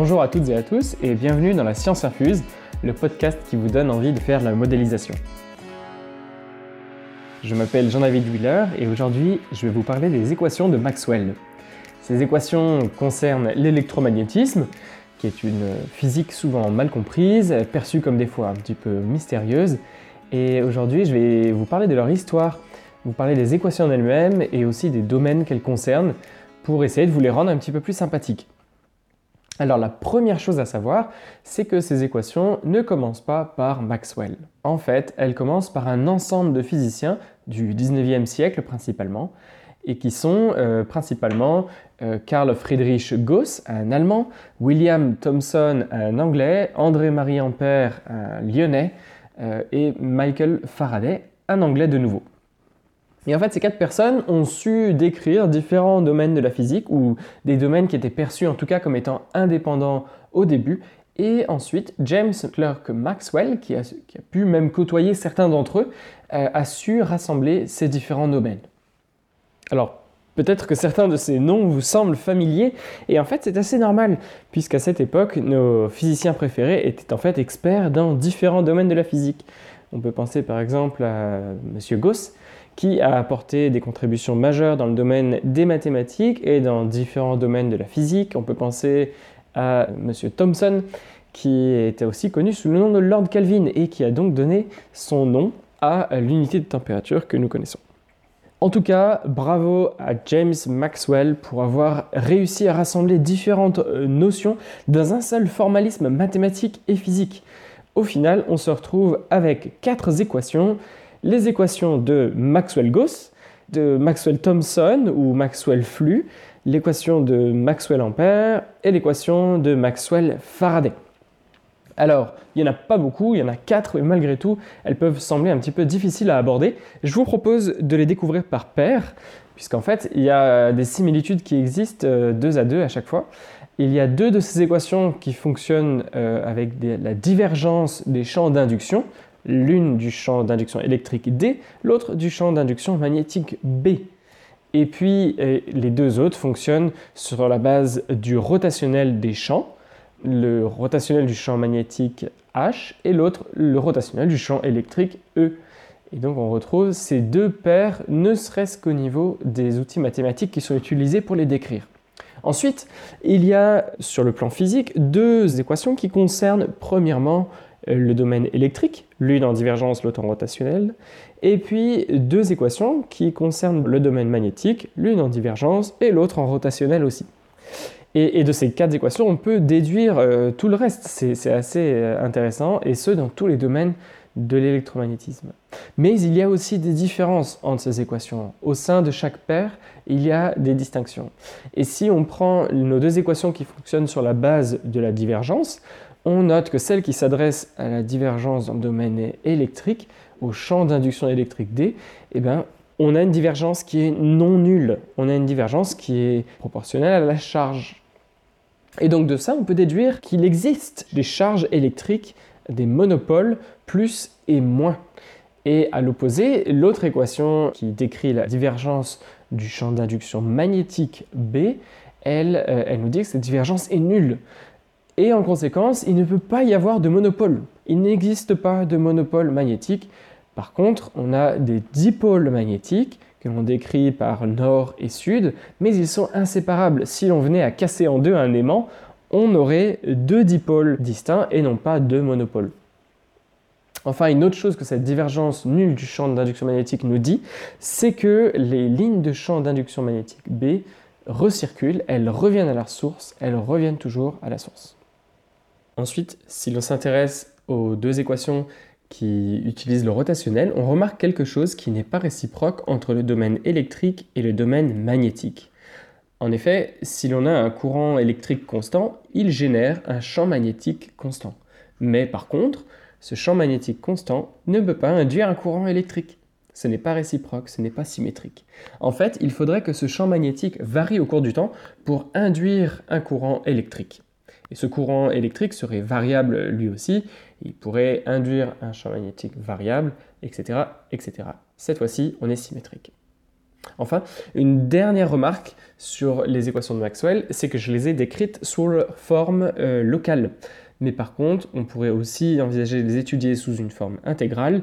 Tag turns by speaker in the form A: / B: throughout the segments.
A: Bonjour à toutes et à tous et bienvenue dans la Science Infuse, le podcast qui vous donne envie de faire la modélisation. Je m'appelle Jean-David Wheeler et aujourd'hui je vais vous parler des équations de Maxwell. Ces équations concernent l'électromagnétisme, qui est une physique souvent mal comprise, perçue comme des fois un petit peu mystérieuse. Et aujourd'hui je vais vous parler de leur histoire, vous parler des équations en elles-mêmes et aussi des domaines qu'elles concernent pour essayer de vous les rendre un petit peu plus sympathiques. Alors la première chose à savoir, c'est que ces équations ne commencent pas par Maxwell. En fait, elles commencent par un ensemble de physiciens du 19e siècle principalement, et qui sont euh, principalement euh, Carl Friedrich Gauss, un Allemand, William Thomson, un Anglais, André-Marie Ampère, un Lyonnais, euh, et Michael Faraday, un Anglais de nouveau. Et en fait, ces quatre personnes ont su décrire différents domaines de la physique, ou des domaines qui étaient perçus en tout cas comme étant indépendants au début. Et ensuite, James Clerk Maxwell, qui a, pu même côtoyer certains d'entre eux, euh, a su rassembler ces différents domaines. Alors, peut-être que certains de ces noms vous semblent familiers, et en fait c'est assez normal, puisqu'à cette époque, nos physiciens préférés étaient en fait experts dans différents domaines de la physique. On peut penser par exemple à M. Gauss, qui a apporté des contributions majeures dans le domaine des mathématiques et dans différents domaines de la physique. On peut penser à M. Thomson, qui était aussi connu sous le nom de Lord Kelvin et qui a donc donné son nom à l'unité de température que nous connaissons. En tout cas, bravo à James Maxwell pour avoir réussi à rassembler différentes euh, notions dans un seul formalisme mathématique et physique. Au final, on se retrouve avec quatre équations les équations de Maxwell-Gauss, de Maxwell-Thomson ou Maxwell-Flux, l'équation de Maxwell-Ampère et l'équation de Maxwell-Faraday. Alors, il n'y en a pas beaucoup, il y en a quatre, mais malgré tout, elles peuvent sembler un petit peu difficiles à aborder. Je vous propose de les découvrir par paire, puisqu'en fait, il y a des similitudes qui existent euh, deux à deux à chaque fois. Il y a deux de ces équations qui fonctionnent euh, avec la divergence des champs d'induction, l'une du champ d'induction électrique D, l'autre du champ d'induction magnétique B. Et puis euh, les deux autres fonctionnent sur la base du rotationnel des champs, le rotationnel du champ magnétique H et l'autre le rotationnel du champ électrique E. Et donc on retrouve ces deux paires, ne serait-ce qu'au niveau des outils mathématiques qui sont utilisés pour les décrire. Ensuite, il y a sur le plan physique deux équations qui concernent premièrement le domaine électrique, l'une en divergence, l'autre en rotationnel, et puis deux équations qui concernent le domaine magnétique, l'une en divergence et l'autre en rotationnel aussi. Et, de ces quatre équations, on peut déduire euh, tout le reste. C'est assez euh, intéressant, et ce, dans tous les domaines de l'électromagnétisme. Mais il y a aussi des différences entre ces équations. Au sein de chaque paire, il y a des distinctions. Et si on prend nos deux équations qui fonctionnent sur la base de la divergence, on note que celle qui s'adresse à la divergence dans le domaine électrique, au champ d'induction électrique D, eh ben, on a une divergence qui est non nulle. On a une divergence qui est proportionnelle à la charge. Et donc de ça, on peut déduire qu'il existe des charges électriques, des monopoles, plus et moins. Et à l'opposé, l'autre équation qui décrit la divergence du champ d'induction magnétique B, elle, euh, elle nous dit que cette divergence est nulle. Et en conséquence, il ne peut pas y avoir de monopole. Il n'existe pas de monopole magnétique. Par contre, on a des dipôles magnétiques que l'on décrit par nord et sud, mais ils sont inséparables. Si l'on venait à casser en deux un aimant, on aurait deux dipôles distincts et non pas deux monopoles. Enfin, une autre chose que cette divergence nulle du champ d'induction magnétique nous dit, c'est que les lignes de champ d'induction magnétique B recirculent, elles reviennent à leur source, elles reviennent toujours à la source. Ensuite, si l'on s'intéresse aux deux équations qui utilisent le rotationnel, on remarque quelque chose qui n'est pas réciproque entre le domaine électrique et le domaine magnétique. En effet, si l'on a un courant électrique constant, il génère un champ magnétique constant. Mais par contre, ce champ magnétique constant ne peut pas induire un courant électrique. Ce n'est pas réciproque, ce n'est pas symétrique. En fait, il faudrait que ce champ magnétique varie au cours du temps pour induire un courant électrique. Et ce courant électrique serait variable lui aussi, il pourrait induire un champ magnétique variable, etc. etc. Cette fois-ci, on est symétrique. Enfin, une dernière remarque sur les équations de Maxwell, c'est que je les ai décrites sous forme euh, locale. Mais par contre, on pourrait aussi envisager de les étudier sous une forme intégrale.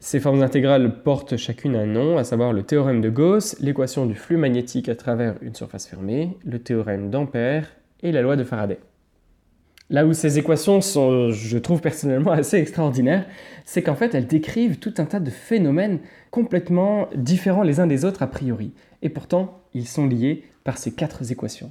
A: Ces formes intégrales portent chacune un nom, à savoir le théorème de Gauss, l'équation du flux magnétique à travers une surface fermée, le théorème d'Ampère et la loi de Faraday. Là où ces équations sont, je trouve personnellement, assez extraordinaires, c'est qu'en fait, elles décrivent tout un tas de phénomènes complètement différents les uns des autres a priori. Et pourtant, ils sont liés par ces quatre équations.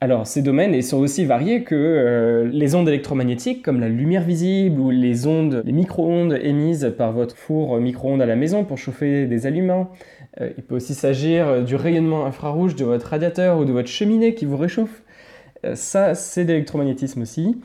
A: Alors, ces domaines sont aussi variés que euh, les ondes électromagnétiques, comme la lumière visible ou les ondes, les micro-ondes émises par votre four micro-ondes à la maison pour chauffer des aliments. Euh, il peut aussi s'agir du rayonnement infrarouge de votre radiateur ou de votre cheminée qui vous réchauffe. Euh, ça, c'est d'électromagnétisme aussi.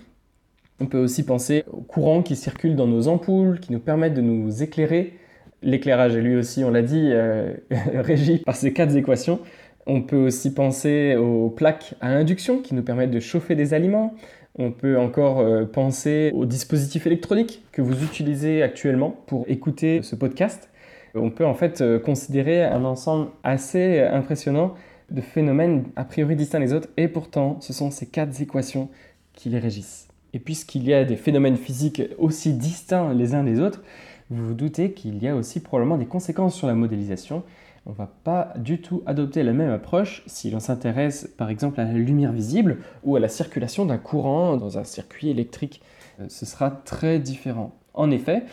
A: On peut aussi penser aux courants qui circulent dans nos ampoules, qui nous permettent de nous éclairer. L'éclairage est lui aussi, on l'a dit, régi par ces quatre équations. On peut aussi penser aux plaques à induction qui nous permettent de chauffer des aliments. On peut encore euh, penser aux dispositifs électroniques que vous utilisez actuellement pour écouter ce podcast. On peut en fait euh, considérer un ensemble assez impressionnant de phénomènes a priori distincts les autres et pourtant ce sont ces quatre équations qui les régissent. Et puisqu'il y a des phénomènes physiques aussi distincts les uns des autres, vous vous doutez qu'il y a aussi probablement des conséquences sur la modélisation on ne va pas du tout adopter la même approche si l'on s'intéresse par exemple à la lumière visible ou à la circulation d'un courant dans un circuit électrique. Euh, ce sera très différent. En effet,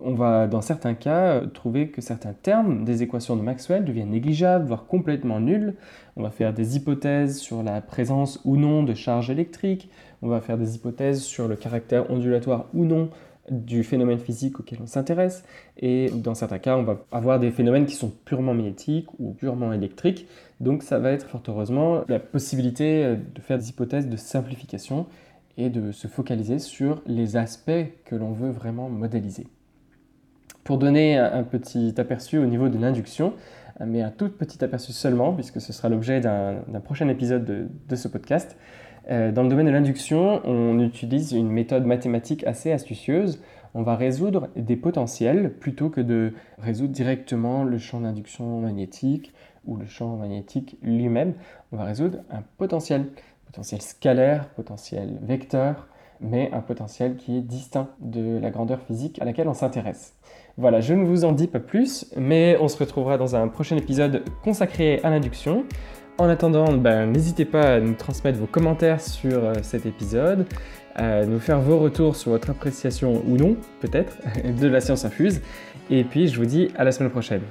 A: on va dans certains cas trouver que certains termes des équations de Maxwell deviennent négligeables, voire complètement nuls. On va faire des hypothèses sur la présence ou non de charges électriques, on va faire des hypothèses sur le caractère ondulatoire ou non du phénomène physique auquel on s'intéresse. Et dans certains cas, on va avoir des phénomènes qui sont purement magnétiques ou purement électriques. Donc ça va être fort heureusement la possibilité de faire des hypothèses de simplification et de se focaliser sur les aspects que l'on veut vraiment modéliser. Pour donner un petit aperçu au niveau de l'induction, mais un tout petit aperçu seulement, puisque ce sera l'objet d'un prochain épisode de ce podcast, euh, dans le domaine de l'induction, on utilise une méthode mathématique assez astucieuse. On va résoudre des potentiels plutôt que de résoudre directement le champ d'induction magnétique ou le champ magnétique lui-même. On va résoudre un potentiel, potentiel scalaire, potentiel vecteur, mais un potentiel qui est distinct de la grandeur physique à laquelle on s'intéresse. Voilà, je ne vous en dis pas plus, mais on se retrouvera dans un prochain épisode consacré à l'induction. En attendant, ben, n'hésitez pas à nous transmettre vos commentaires sur euh, cet épisode, à nous faire vos retours sur votre appréciation ou non, peut-être, de la science infuse. Et puis, je vous dis à la semaine prochaine.